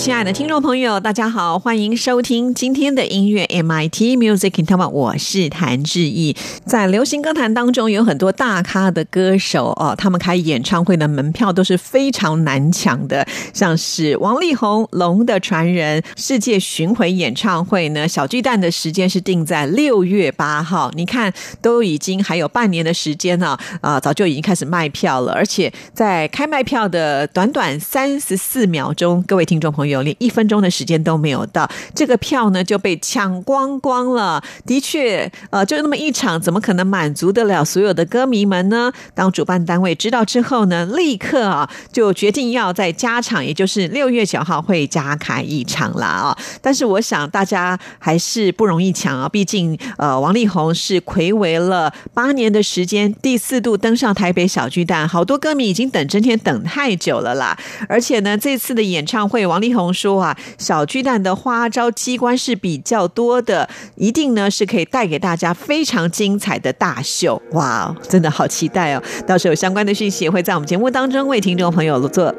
亲爱的听众朋友，大家好，欢迎收听今天的音乐 MIT Music in Taiwan，我是谭志毅。在流行歌坛当中，有很多大咖的歌手哦，他们开演唱会的门票都是非常难抢的，像是王力宏《龙的传人》世界巡回演唱会呢，小巨蛋的时间是定在六月八号。你看，都已经还有半年的时间了，啊，早就已经开始卖票了，而且在开卖票的短短三十四秒钟，各位听众朋友。有连一分钟的时间都没有到，这个票呢就被抢光光了。的确，呃，就那么一场，怎么可能满足得了所有的歌迷们呢？当主办单位知道之后呢，立刻啊就决定要在加场，也就是六月九号会加开一场了啊。但是我想大家还是不容易抢啊，毕竟呃，王力宏是魁违了八年的时间，第四度登上台北小巨蛋，好多歌迷已经等这天等太久了啦。而且呢，这次的演唱会，王力宏。说啊，小巨蛋的花招机关是比较多的，一定呢是可以带给大家非常精彩的大秀。哇，真的好期待哦！到时候有相关的讯息也会在我们节目当中为听众朋友做，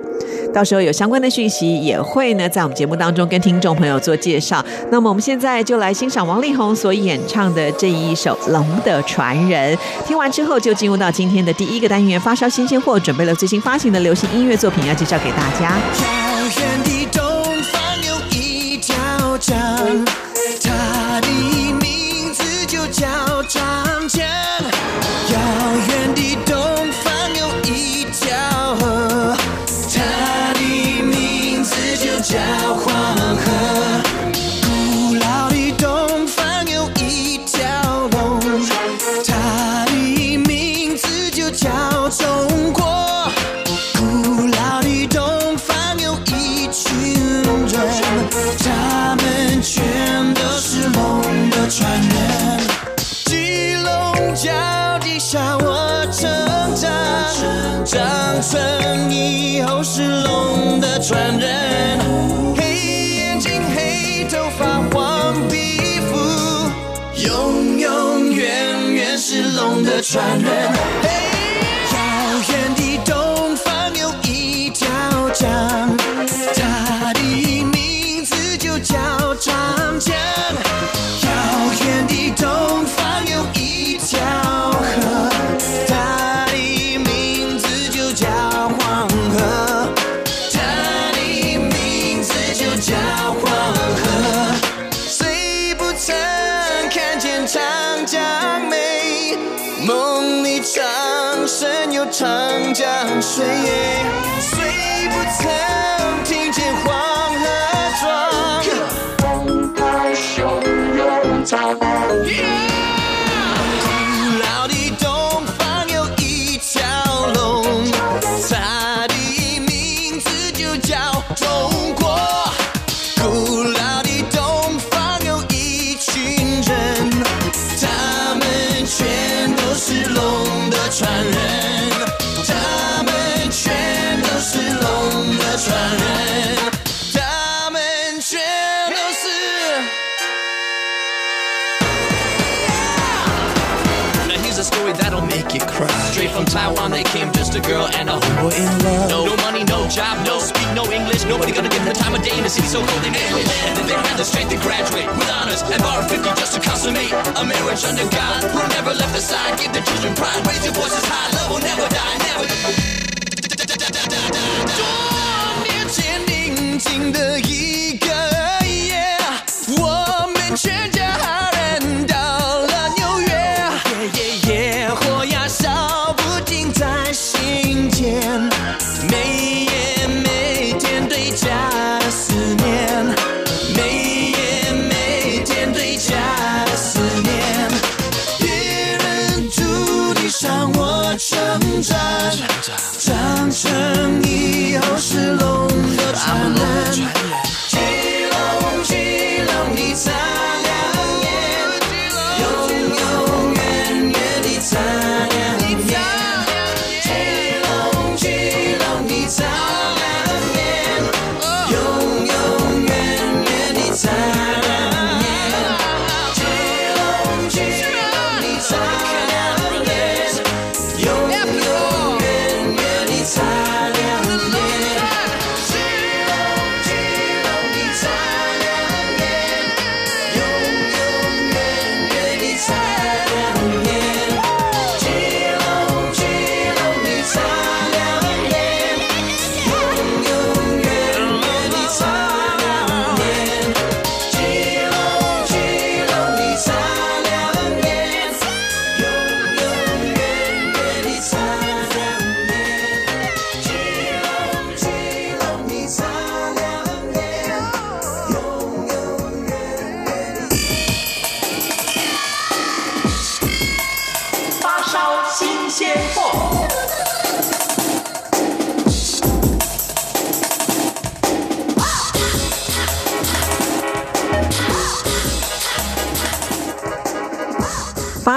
到时候有相关的讯息也会呢在我们节目当中跟听众朋友做介绍。那么我们现在就来欣赏王力宏所演唱的这一首《龙的传人》。听完之后就进入到今天的第一个单元——发烧新鲜货，准备了最新发行的流行音乐作品要介绍给大家。他的名字就叫长江。龙的传江水，虽不曾 from Taiwan, they came just a girl and a boy in love. No, no money, no job, no speak, no English. Nobody gonna give them the time of day in the city so cold they nail it. And then they had the strength to graduate with honors and bar 50 just to consummate a marriage under God who never left the side. Give the children pride, raise your voices high, love will never die, never. 多年前宁静的一 I'm alone.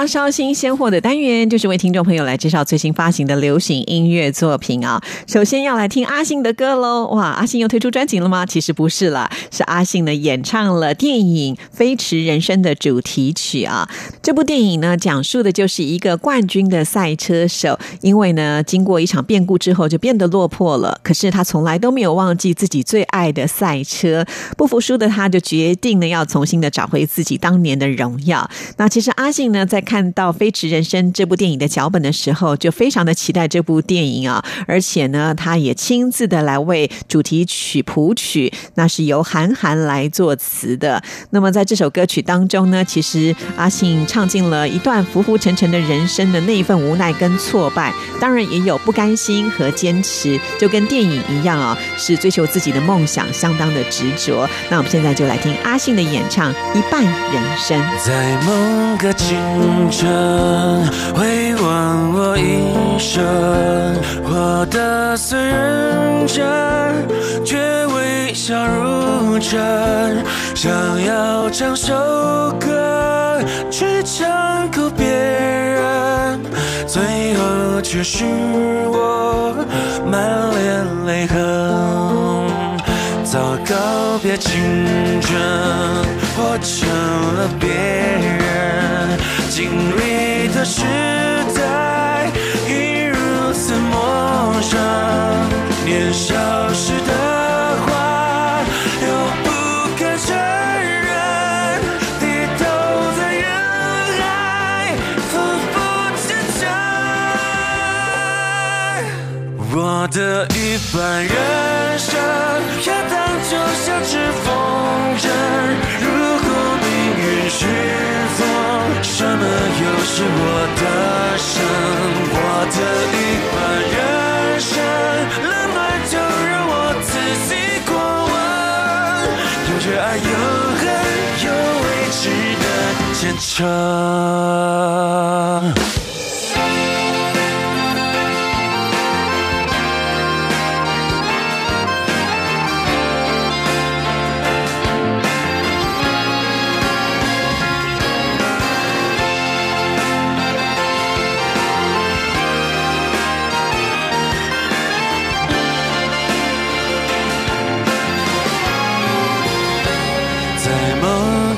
烧新鲜货的单元，就是为听众朋友来介绍最新发行的流行音乐作品啊。首先要来听阿信的歌喽！哇，阿信又推出专辑了吗？其实不是啦，是阿信呢演唱了电影《飞驰人生》的主题曲啊。这部电影呢，讲述的就是一个冠军的赛车手，因为呢经过一场变故之后，就变得落魄了。可是他从来都没有忘记自己最爱的赛车，不服输的他就决定呢要重新的找回自己当年的荣耀。那其实阿信呢，在看看到《飞驰人生》这部电影的脚本的时候，就非常的期待这部电影啊，而且呢，他也亲自的来为主题曲谱曲，那是由韩寒来作词的。那么在这首歌曲当中呢，其实阿信唱尽了一段浮浮沉沉的人生的那一份无奈跟挫败，当然也有不甘心和坚持，就跟电影一样啊，是追求自己的梦想，相当的执着。那我们现在就来听阿信的演唱《一半人生》。在某个清晨，回望我一生，活得虽认真，却微笑如真。想要唱首歌去唱哭别人，最后却是我满脸泪痕。早告别青春，活成了别人经历的时代，已如此陌生。年少时的话，又不敢承认，低头在人海，浮浮沉沉。我的一半人生，要当就像只风筝。如果命运是风，什么又是我的生？我的一半人生，冷暖就让我自己过问。有热爱，有恨，有未知的前程。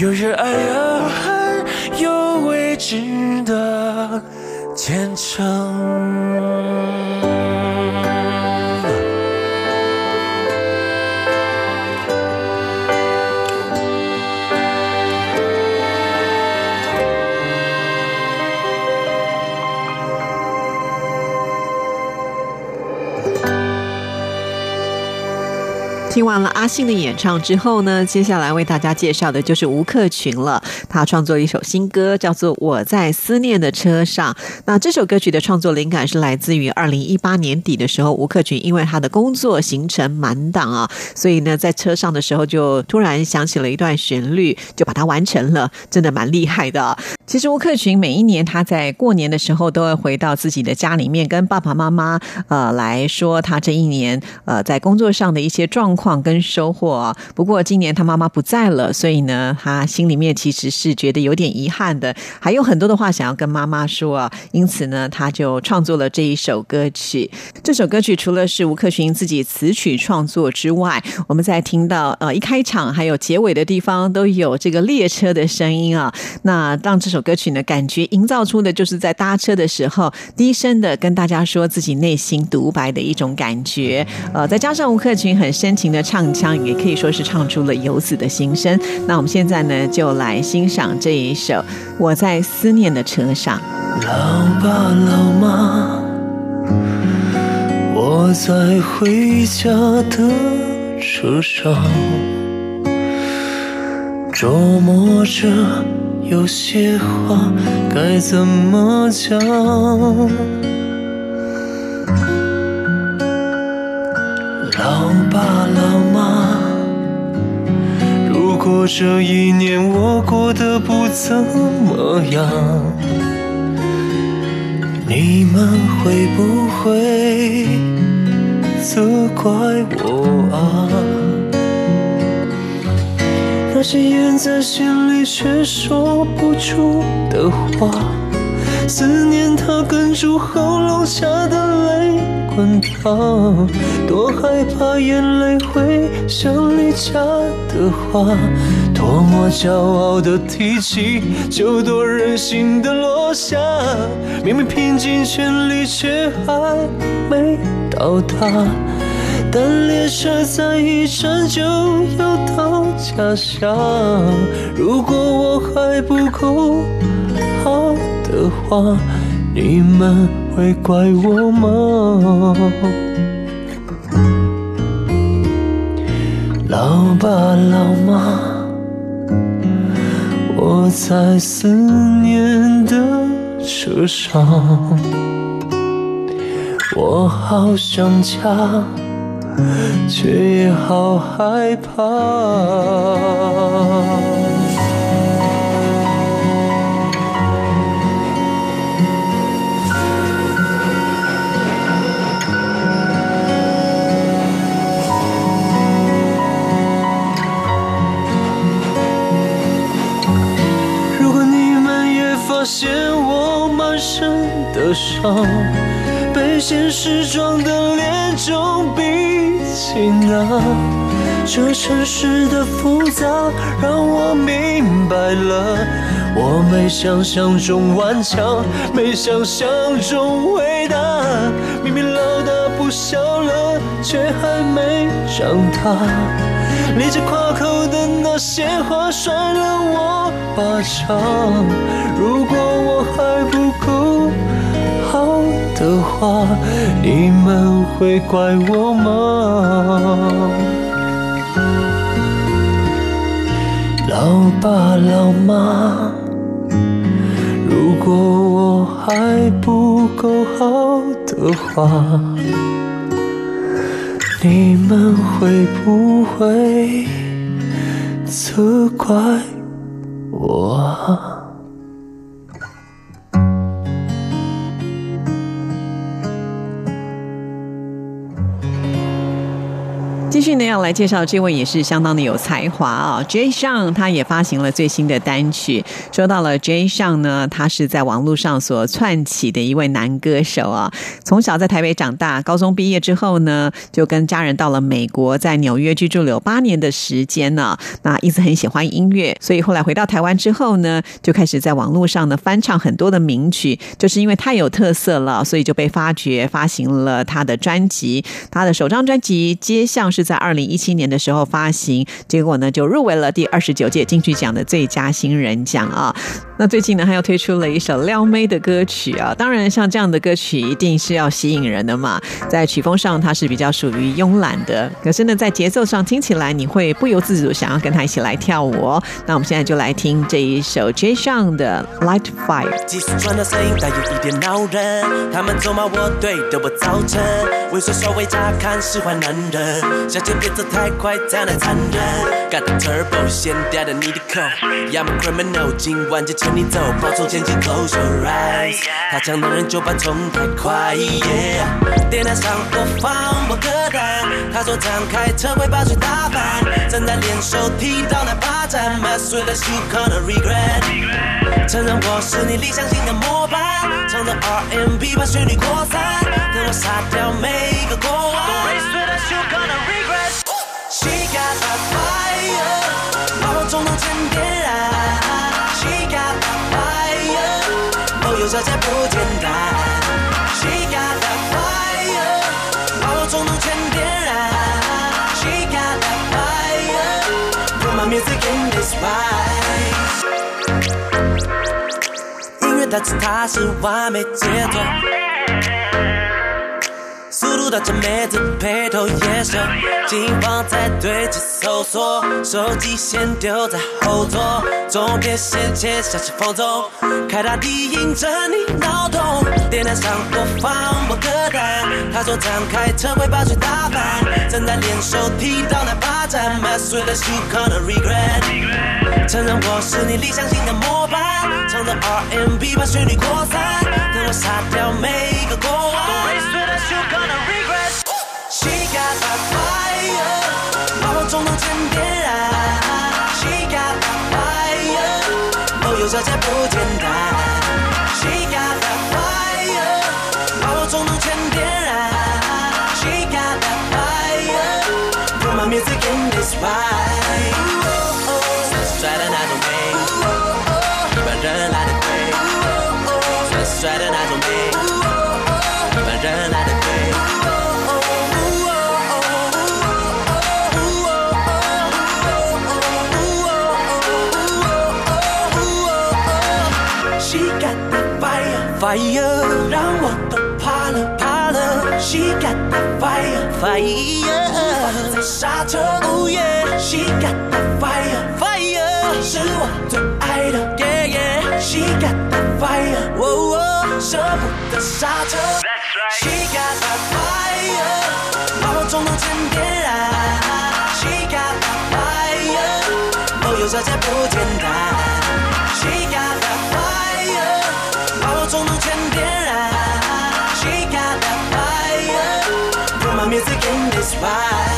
有热爱，有恨，有未知的前程。听完了阿信的演唱之后呢，接下来为大家介绍的就是吴克群了。他创作了一首新歌，叫做《我在思念的车上》。那这首歌曲的创作灵感是来自于二零一八年底的时候，吴克群因为他的工作行程满档啊，所以呢，在车上的时候就突然想起了一段旋律，就把它完成了，真的蛮厉害的。其实吴克群每一年他在过年的时候都会回到自己的家里面，跟爸爸妈妈呃来说他这一年呃在工作上的一些状况况跟收获啊。不过今年他妈妈不在了，所以呢他心里面其实是觉得有点遗憾的，还有很多的话想要跟妈妈说啊。因此呢他就创作了这一首歌曲。这首歌曲除了是吴克群自己词曲创作之外，我们在听到呃一开场还有结尾的地方都有这个列车的声音啊，那让这。首歌曲呢，感觉营造出的就是在搭车的时候低声的跟大家说自己内心独白的一种感觉。呃，再加上吴克群很深情的唱腔，也可以说是唱出了游子的心声。那我们现在呢，就来欣赏这一首《我在思念的车上》。老爸老妈，我在回家的车上，琢磨着。有些话该怎么讲？爸老妈，如果这一年我过得不怎么样，你们会不会责怪我啊？那些咽在心里却说不出的话，思念它哽住喉咙下的泪滚烫，多害怕眼泪会像离家的话，多么骄傲的提起就多任性的落下，明明拼尽全力却还没到达。但列车在一站就要到家乡，如果我还不够好的话，你们会怪我吗？老爸老妈，我在思念的车上，我好想家。却也好害怕。发现我满身的伤，被现实撞得脸肿鼻。情啊，这城市的复杂让我明白了，我没想象中顽强，没想象中伟大。明明老大不小了，却还没长大。咧着夸口的那些话，甩了我巴掌。如果我还不够。好的话，你们会怪我吗？老爸老妈，如果我还不够好的话，你们会不会责怪我？继续呢，要来介绍这位也是相当的有才华啊，J 上他也发行了最新的单曲。说到了 J 上呢，他是在网络上所窜起的一位男歌手啊。从小在台北长大，高中毕业之后呢，就跟家人到了美国，在纽约居住了有八年的时间呢。那一直很喜欢音乐，所以后来回到台湾之后呢，就开始在网络上呢翻唱很多的名曲。就是因为太有特色了，所以就被发掘，发行了他的专辑。他的首张专辑《街巷》是。在二零一七年的时候发行，结果呢就入围了第二十九届金曲奖的最佳新人奖啊。那最近呢，他又推出了一首撩妹的歌曲啊。当然，像这样的歌曲一定是要吸引人的嘛。在曲风上，它是比较属于慵懒的，可是呢，在节奏上听起来，你会不由自主想要跟他一起来跳舞哦。那我们现在就来听这一首 J. s h a n 的《Light Fire》。即使传的声音带有一点恼人，他们咒骂我对的我造成，猥琐稍微乍看使坏男人，小姐别走太快，太难残忍。Got the turbo，先掉的你的口，I'm a criminal，今晚就牵你走，保重前进，Close your eyes，他讲男人就把冲太快，Yeah，电台上播放我歌单，他说张开车会把水打翻，正在练手踢到那把盏，Mess with us you gonna regret，承认我是你理想型的模板，唱着 R&B 把旋律扩散，等我杀掉每一个过往。Mess with us you gonna regret。She got that fire，把我冲动成点燃。She got that fire，哦，有小姐不简单。She got that fire，把我冲动成点燃。She got that fire，put my music in this ride。音乐它是它是完美节奏。速度到这妹子配头野兽，紧放在对机搜索，手机先丢在后座，总别先切下去放纵，开大低音整你脑洞，电台上播放我歌单，他说张开车会把水打翻，正在练手踢到那把盏，Mess with us you gonna regret，承认我是你理想型的模板，唱着 R&B 把旋律扩散，等我杀掉每一个过往。fire，哦，有小姐不简单。Fire fire，无法再刹车。Oh yeah，She got that fire fire，是我最爱的。Yeah yeah，She got that fire，哦哦，舍不得刹车，That's right，She got that fire，把我冲动成点燃。She got that fire，哦，有小姐不简单。She got bye.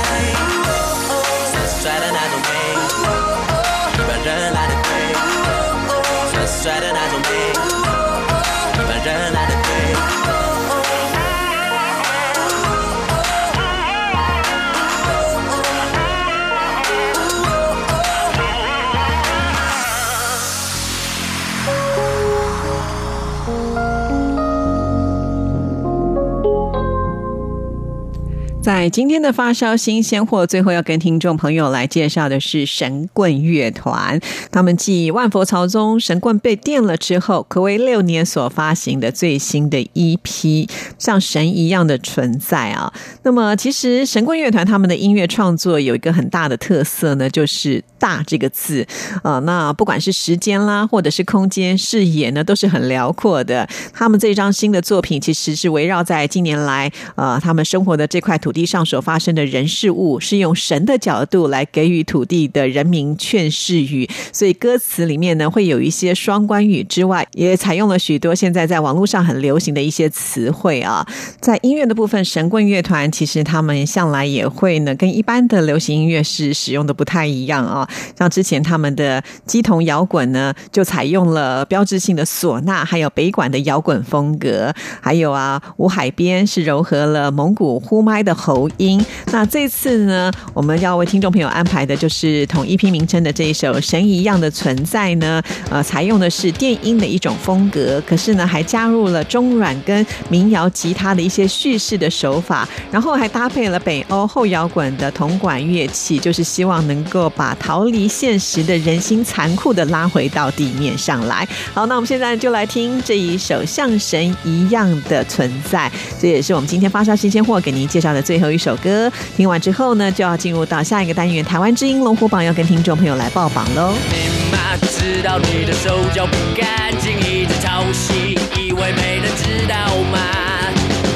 在今天的发烧新鲜货，最后要跟听众朋友来介绍的是神棍乐团。他们继《万佛朝宗》神棍被电了之后，可谓六年所发行的最新的 EP，像神一样的存在啊。那么，其实神棍乐团他们的音乐创作有一个很大的特色呢，就是“大”这个字啊。那不管是时间啦，或者是空间视野呢，都是很辽阔的。他们这张新的作品其实是围绕在近年来呃他们生活的这块土地上所发生的人事物，是用神的角度来给予土地的人民劝世语，所以歌词里面呢会有一些双关语之外，也采用了许多现在在网络上很流行的一些词汇啊。在音乐的部分，神棍乐团其实他们向来也会呢跟一般的流行音乐是使用的不太一样啊。像之前他们的鸡同摇滚呢，就采用了标志性的唢呐，还有北管的摇滚风格，还有啊，吴海边是糅合了蒙古呼麦的。喉音。那这次呢，我们要为听众朋友安排的就是同一批名称的这一首《神一样的存在》呢，呃，采用的是电音的一种风格，可是呢，还加入了中软跟民谣吉他的一些叙事的手法，然后还搭配了北欧后摇滚的铜管乐器，就是希望能够把逃离现实的人心残酷的拉回到地面上来。好，那我们现在就来听这一首像神一样的存在，这也是我们今天发烧新鲜货给您介绍的最最后一首歌。听完之后呢，就要进入到下一个单元——台湾之音龙虎榜，要跟听众朋友来报榜喽。你妈知道你的手脚不干净，一直抄袭，以为没人知道吗？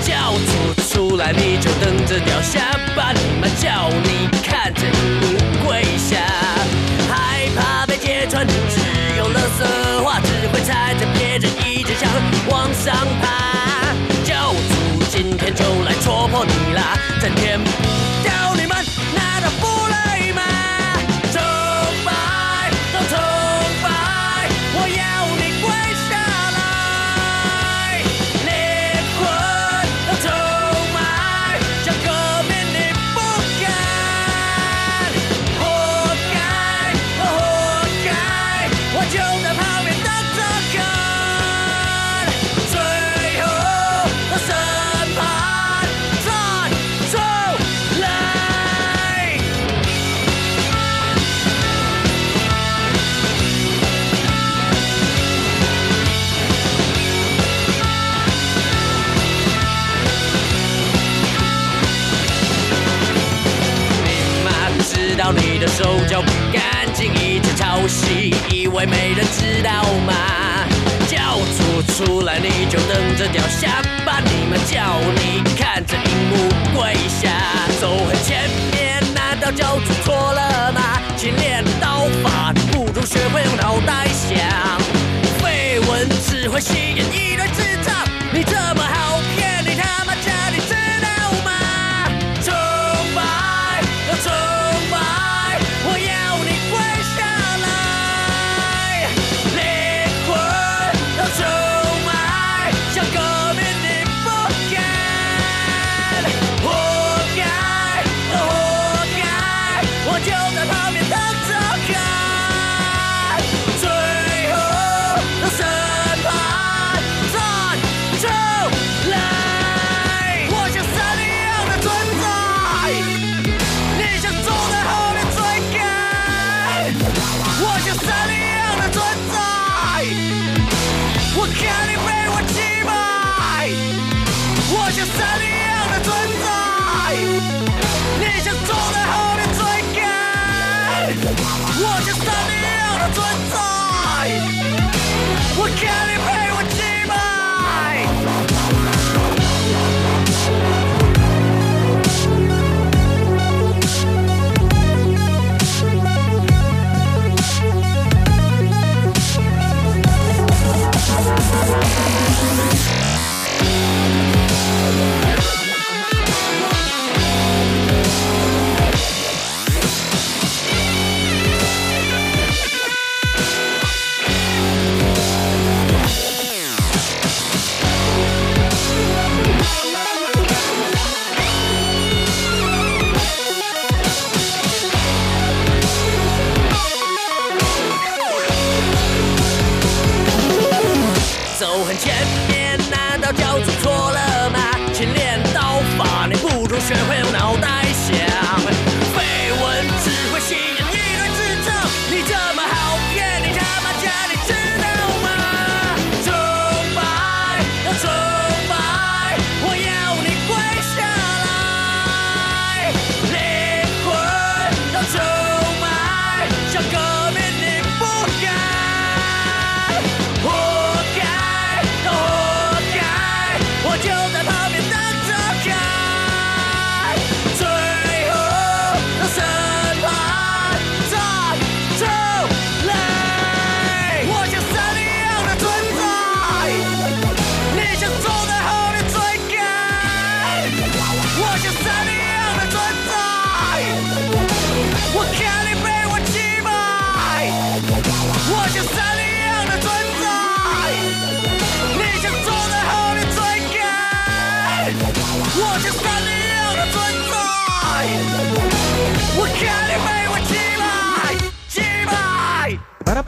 叫出出来你就等着掉下巴，你妈叫你看着荧幕跪下，害怕被揭穿，只有垃圾话，只会踩着别人一直想往上爬。教主今天就来戳破你啦，整天不掉你们，我我像山一样的存在，我看你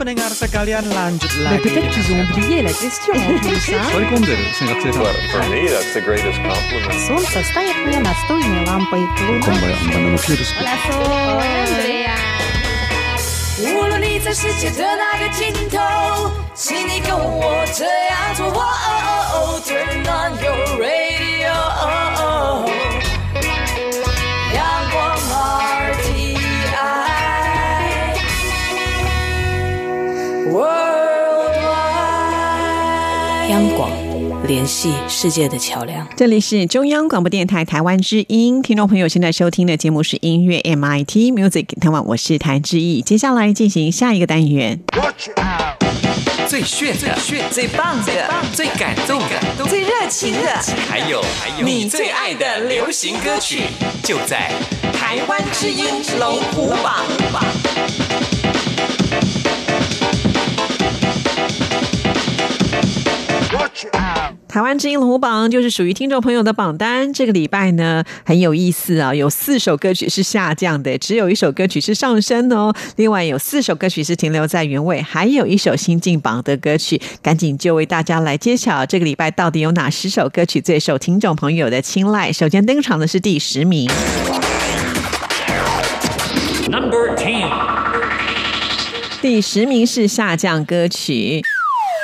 pendengar sekalian lanjut Bah, lagi. Peut-être qu'ils ont oublié la question en plus. hein. Oikumdir, sen katsotaan. Well, for me, that's the greatest compliment. Солнце стоит мне настольной лампой. Луна 无论你在世界的哪个尽头， 联系世界的桥梁。这里是中央广播电台台湾之音，听众朋友现在收听的节目是音乐 MIT Music 台湾，我是谭志毅。接下来进行下一个单元，最炫的、炫最棒的、最感动的、最热情的还有还有你最爱的流行歌曲，就在台湾之音龙虎榜。台湾之音龙虎榜就是属于听众朋友的榜单。这个礼拜呢很有意思啊，有四首歌曲是下降的，只有一首歌曲是上升哦。另外有四首歌曲是停留在原位，还有一首新进榜的歌曲。赶紧就为大家来揭晓这个礼拜到底有哪十首歌曲最受听众朋友的青睐。首先登场的是第十名。Number Ten，第十名是下降歌曲。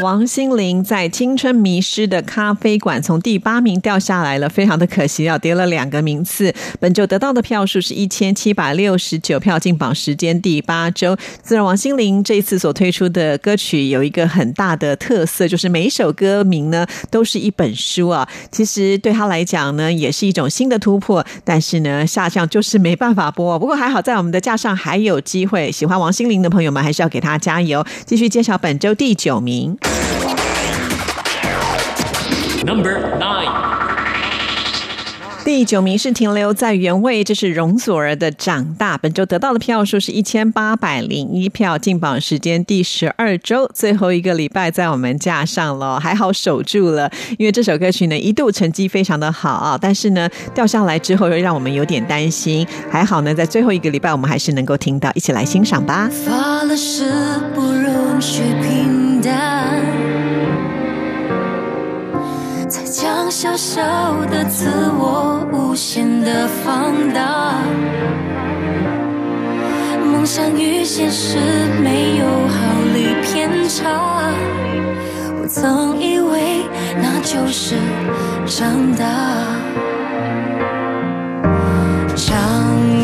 王心凌在《青春迷失的咖啡馆》从第八名掉下来了，非常的可惜啊，跌了两个名次。本周得到的票数是一千七百六十九票，进榜时间第八周。自然，王心凌这一次所推出的歌曲有一个很大的特色，就是每一首歌名呢都是一本书啊。其实对他来讲呢，也是一种新的突破。但是呢，下降就是没办法播。不过还好，在我们的架上还有机会。喜欢王心凌的朋友们，还是要给他加油。继续揭晓本周第九名。Number Nine，第九名是停留在原位，这是容祖儿的《长大》。本周得到的票数是一千八百零一票，进榜时间第十二周，最后一个礼拜在我们架上了，还好守住了。因为这首歌曲呢一度成绩非常的好啊，但是呢掉下来之后又让我们有点担心。还好呢，在最后一个礼拜我们还是能够听到，一起来欣赏吧。发了誓不容许平淡，才将小小的自我无限的放大。梦想与现实没有毫厘偏差，我曾以为那就是长大。长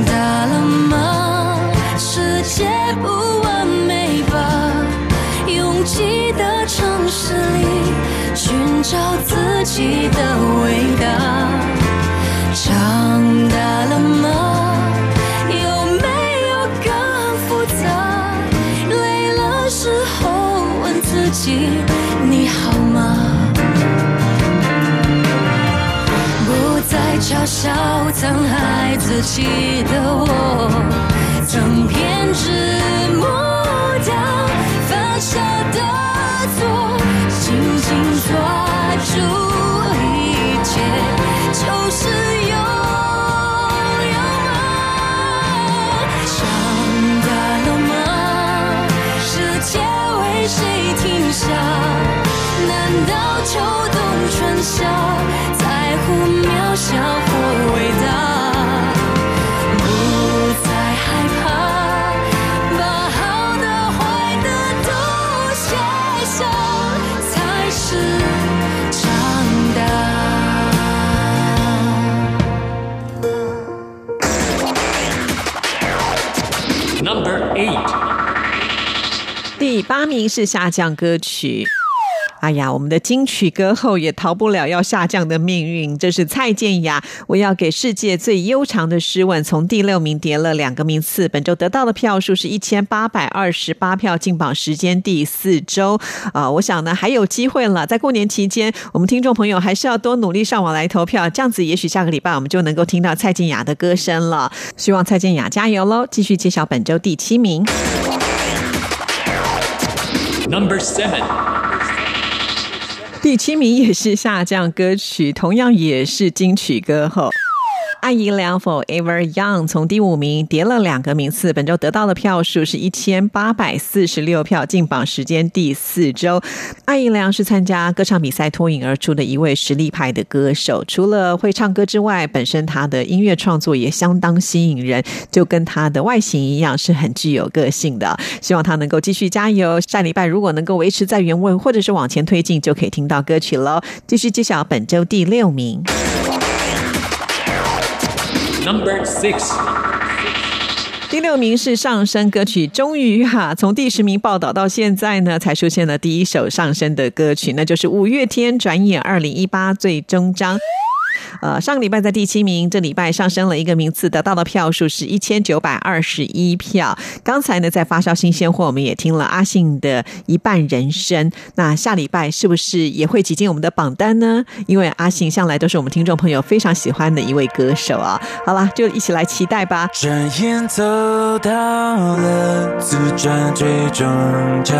大了吗？世界不完美吧？拥挤的城市里找自己的伟大。长大了吗？有没有更复杂？累了时候问自己，你好吗？不再嘲笑曾爱自己的我，曾偏执八名是下降歌曲。哎呀，我们的金曲歌后也逃不了要下降的命运。这是蔡健雅，我要给世界最悠长的诗吻，从第六名跌了两个名次。本周得到的票数是一千八百二十八票，进榜时间第四周。啊、我想呢还有机会了。在过年期间，我们听众朋友还是要多努力上网来投票，这样子也许下个礼拜我们就能够听到蔡健雅的歌声了。希望蔡健雅加油喽！继续揭晓本周第七名。Number Seven，第七名也是下降歌曲，同样也是金曲歌后。艾怡良 Forever Young 从第五名跌了两个名次，本周得到的票数是一千八百四十六票，进榜时间第四周。艾怡良是参加歌唱比赛脱颖而出的一位实力派的歌手，除了会唱歌之外，本身他的音乐创作也相当吸引人，就跟他的外形一样，是很具有个性的。希望他能够继续加油。下礼拜如果能够维持在原位，或者是往前推进，就可以听到歌曲喽。继续揭晓本周第六名。Number six. 第六名是上升歌曲，终于哈、从第十名报道到现在呢，才出现了第一首上升的歌曲，那就是五月天转眼二零一八最终章。呃，上个礼拜在第七名，这礼拜上升了一个名次，得到的票数是一千九百二十一票。刚才呢，在发烧新鲜货，我们也听了阿信的《一半人生》。那下礼拜是不是也会挤进我们的榜单呢？因为阿信向来都是我们听众朋友非常喜欢的一位歌手啊。好啦，就一起来期待吧。转眼走到了自传最终章，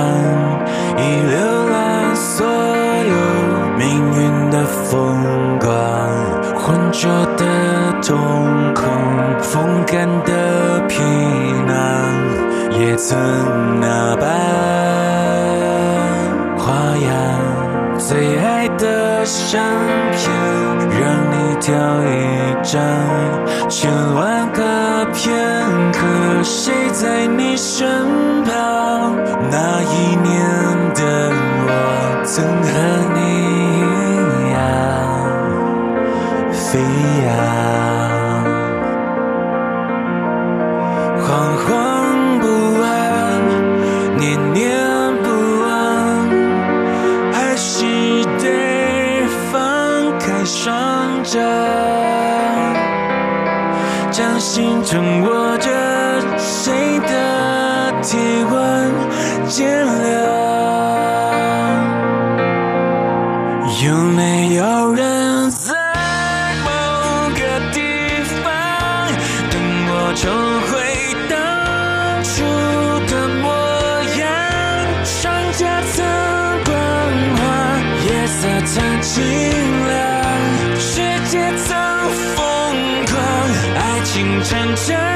已浏览所有命运的风，浑浊的瞳孔，风干的皮囊，也曾那般花样。最爱的相片，让你挑一张，千万个片刻，谁在你身旁？那一年的我，曾和你飞扬，惶惶不安，念念不忘。还是得放开双掌，掌心正握着谁的体温曾清凉，世界曾疯狂，爱情曾绽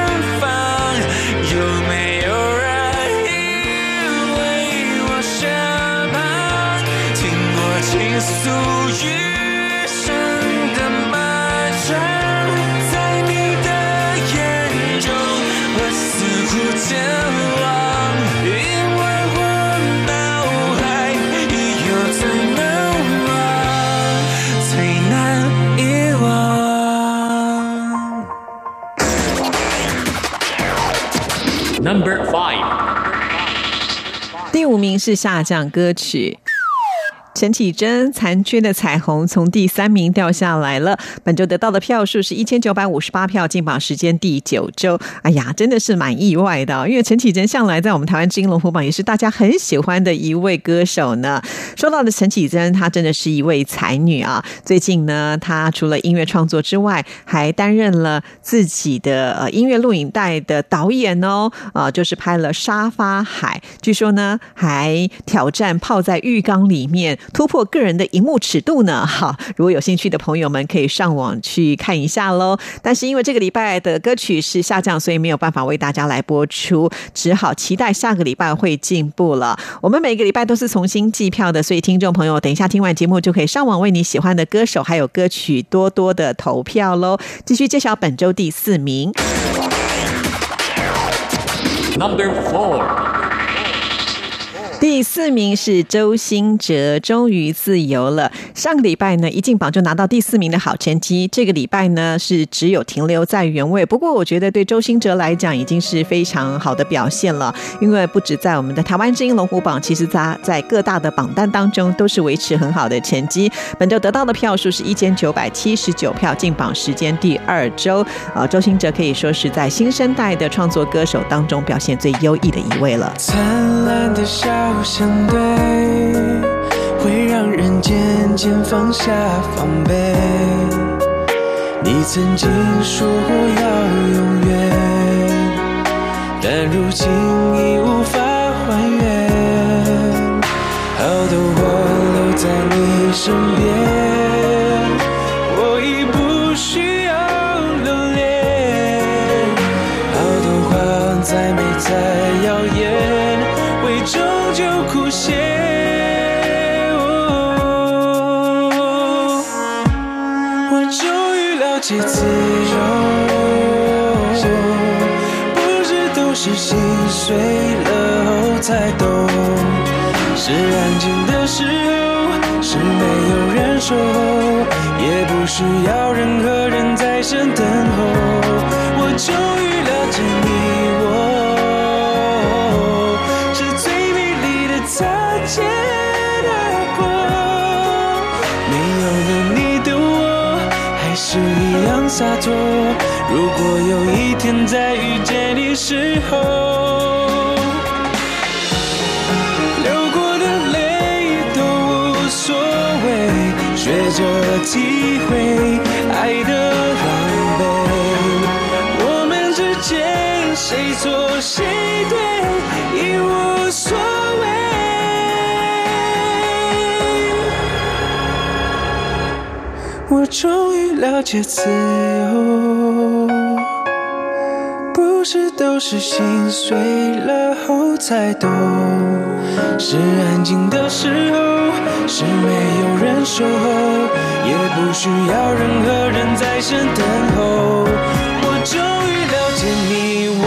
您是下降歌曲。陈绮贞《残缺的彩虹》从第三名掉下来了，本周得到的票数是一千九百五十八票，进榜时间第九周。哎呀，真的是蛮意外的、因为陈绮贞向来在我们台湾金龙虎榜也是大家很喜欢的一位歌手呢。说到的陈绮贞，她真的是一位才女啊！最近呢，她除了音乐创作之外，还担任了自己的呃音乐录影带的导演哦，啊、就是拍了《沙发海》，据说呢还挑战泡在浴缸里面，突破个人的荧幕尺度呢。哈，如果有兴趣的朋友们可以上网去看一下喽。但是因为这个礼拜的歌曲是下降，所以没有办法为大家来播出，只好期待下个礼拜会进步了。我们每个礼拜都是重新计票的，所以听众朋友等一下听完节目就可以上网为你喜欢的歌手还有歌曲多多的投票喽。继续揭晓本周第四名。Number four. 第四名是周兴哲，终于自由了。上个礼拜呢，一进榜就拿到第四名的好成绩。这个礼拜呢，是只有停留在原位。不过，我觉得对周兴哲来讲，已经是非常好的表现了。因为不止在我们的台湾之音龙虎榜，其实他在各大的榜单当中都是维持很好的成绩。本周得到的票数是一千九百七十九票，进榜时间第二周。呃，周兴哲可以说是在新生代的创作歌手当中表现最优异的一位了。灿烂的笑相对，会让人渐渐放下防备。你曾经说过要永远，但如今已无法还原。好的，我留在你身边，终于了解自由，不是都是心碎了后才懂，是安静的时候，是没有人守候，洒脱。如果有一天再遇见你时候，流过的泪都无所谓，学着体我终于了解自由，不是都是心碎了后才懂，是安静的时候，是没有人守候，也不需要任何人在身等候。我终于了解你我，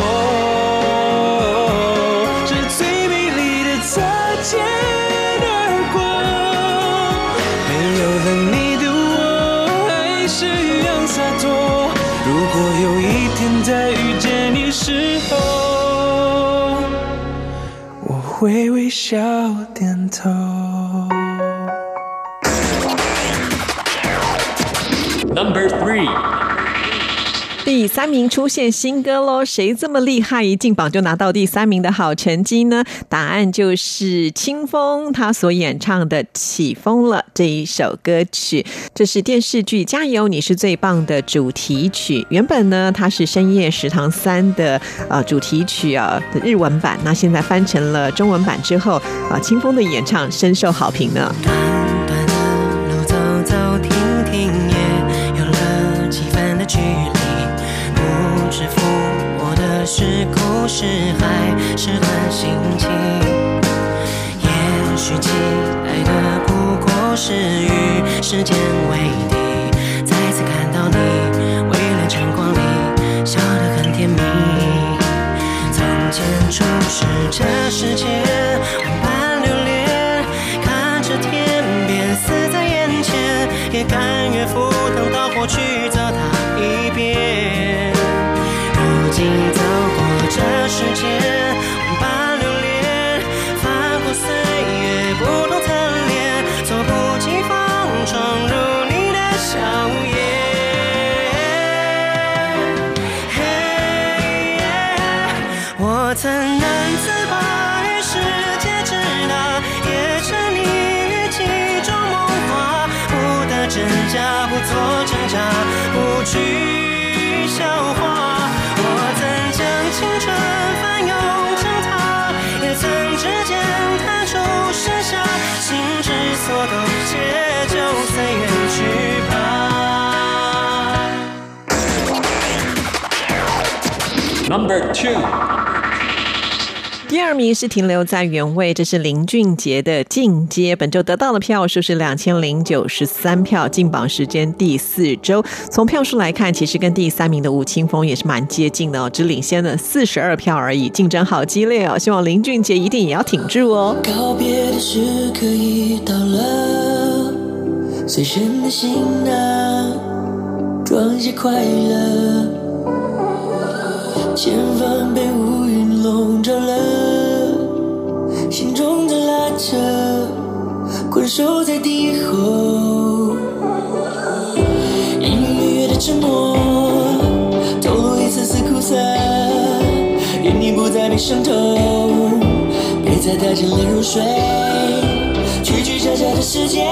微微笑点头。Number three，第三名出现新歌喽，谁这么厉害，一进榜就拿到第三名的好成绩呢？答案就是清风他所演唱的《起风了》这一首歌曲，这是电视剧《加油你是最棒》的主题曲。原本呢，它是《深夜食堂三》的呃主题曲啊的日文版，那现在翻成了中文版之后，啊，清风的演唱深受好评呢。是海是还是段心情。也许期待的不过是与时间为敌。再次看到你，微亮晨光里，笑得很甜蜜。从前初识这世界，去消化。我曾将青春翻涌成她，也曾指尖弹出盛夏，心之所动，且就随缘去吧。Number two，二名是停留在原位，这是林俊杰的《进阶》，本周得到的票数是两千零九十三票，进榜时间第四周。从票数来看，其实跟第三名的吴青峰也是蛮接近的哦，只领先了四十二票而已，竞争好激烈哦。希望林俊杰一定也要挺住哦。告别的时刻已到了，随身的行囊装些快乐，前方被的拉扯困守在地后，隐隐约约的沉默透露一丝丝苦涩，愿你不再被伤透。别再带着泪入睡，曲曲折折的时间，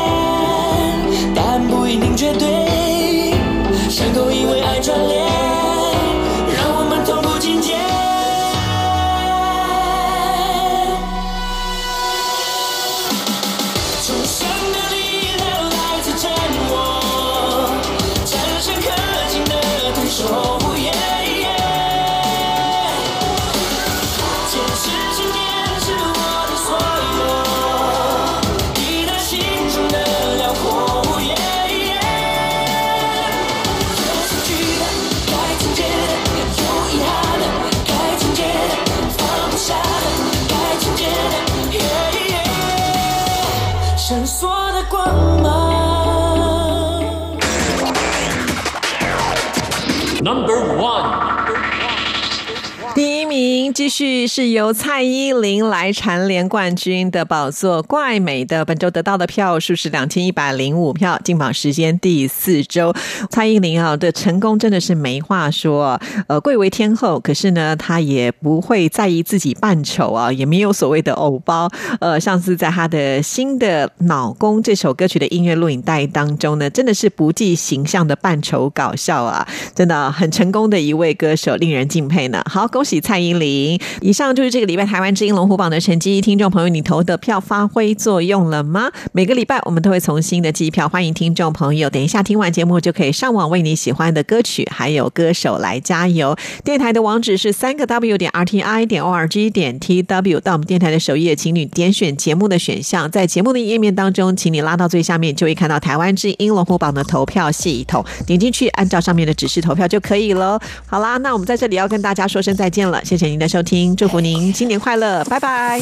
继续是由蔡依林来蝉联冠军的宝座，怪美的本周得到的票数是两千一百零五票，进榜时间第四周。蔡依林啊的成功真的是没话说，呃，贵为天后，可是呢，她也不会在意自己扮丑啊，也没有所谓的偶包。呃，上次在她的新的《脑公》这首歌曲的音乐录影带当中呢，真的是不计形象的扮丑搞笑啊，真的很成功的一位歌手，令人敬佩呢。好，恭喜蔡依林！以上就是这个礼拜台湾之音龙虎榜的成绩。听众朋友，你投的票发挥作用了吗？每个礼拜我们都会从新的机票，欢迎听众朋友。等一下听完节目就可以上网为你喜欢的歌曲还有歌手来加油。电台的网址是三个 W 点 R T I 点 O R G 点 T W。到我们电台的首页，请你点选节目的选项，在节目的页面当中，请你拉到最下面，就会看到台湾之音龙虎榜的投票系统。点进去，按照上面的指示投票就可以了。好啦，那我们在这里要跟大家说声再见了。谢谢您的收听，祝福您新年快乐，拜拜。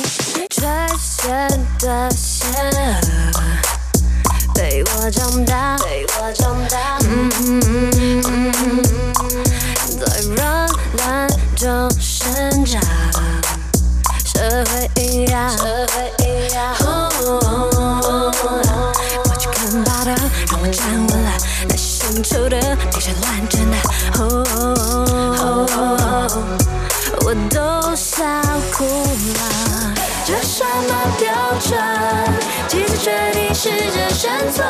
最深的线陪我长大，陪我长大。嗯嗯嗯嗯嗯，在中生长，社会营养，社会营养。我去看报道，让我站稳了，那些深处的乱真的。我都笑哭了，这什么标准？几次决定试着生存。